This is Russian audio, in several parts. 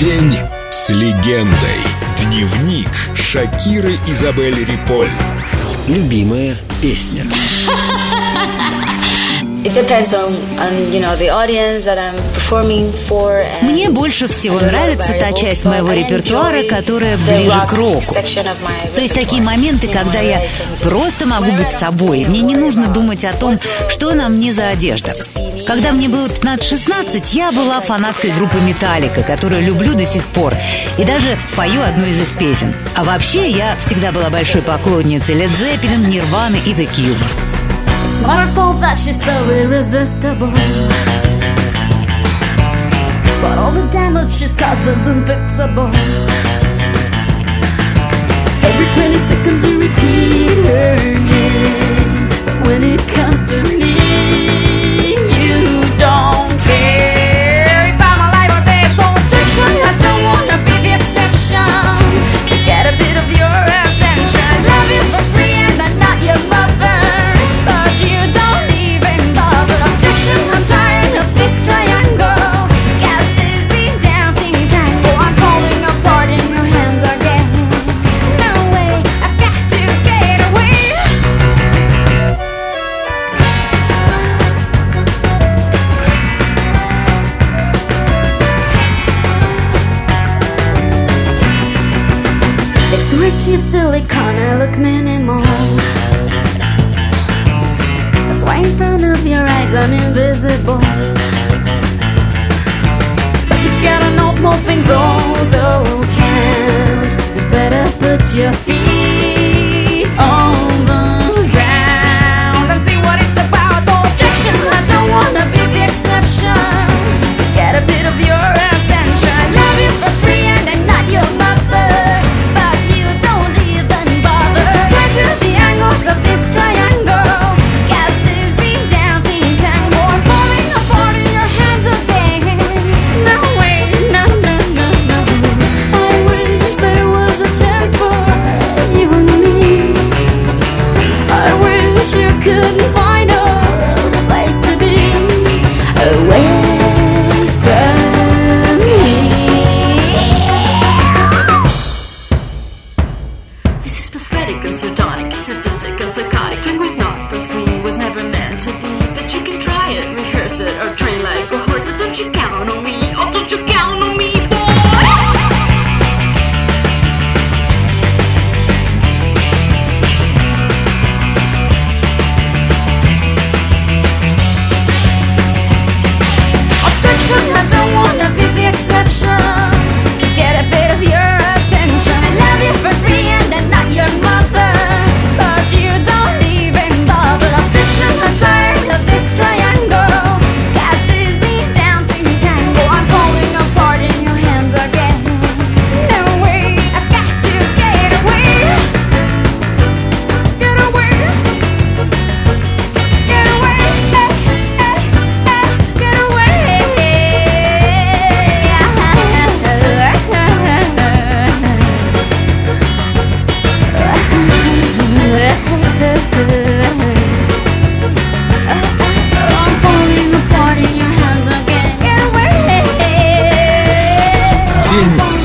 День с легендой. Дневник Шакиры Изабель Риполь. Любимая песня. Мне больше всего нравится та часть моего репертуара, которая ближе к року. То есть такие моменты, когда я просто могу быть собой. Мне не нужно думать о том, что на мне за одежда. Когда мне было 15-16, я была фанаткой группы «Металлика», которую люблю до сих пор. И даже пою одну из их песен. А вообще, я всегда была большой поклонницей Led Zeppelin, Нирваны и The Cube. But all the damage she's caused is unfixable Every 20 seconds you rich in silicone, I look minimal. That's why in front of your eyes I'm invisible. But you gotta know small things also count You better put your feet seconds, you're.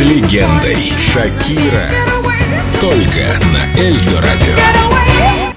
легендой Шакира. Только на Эльдо Радио.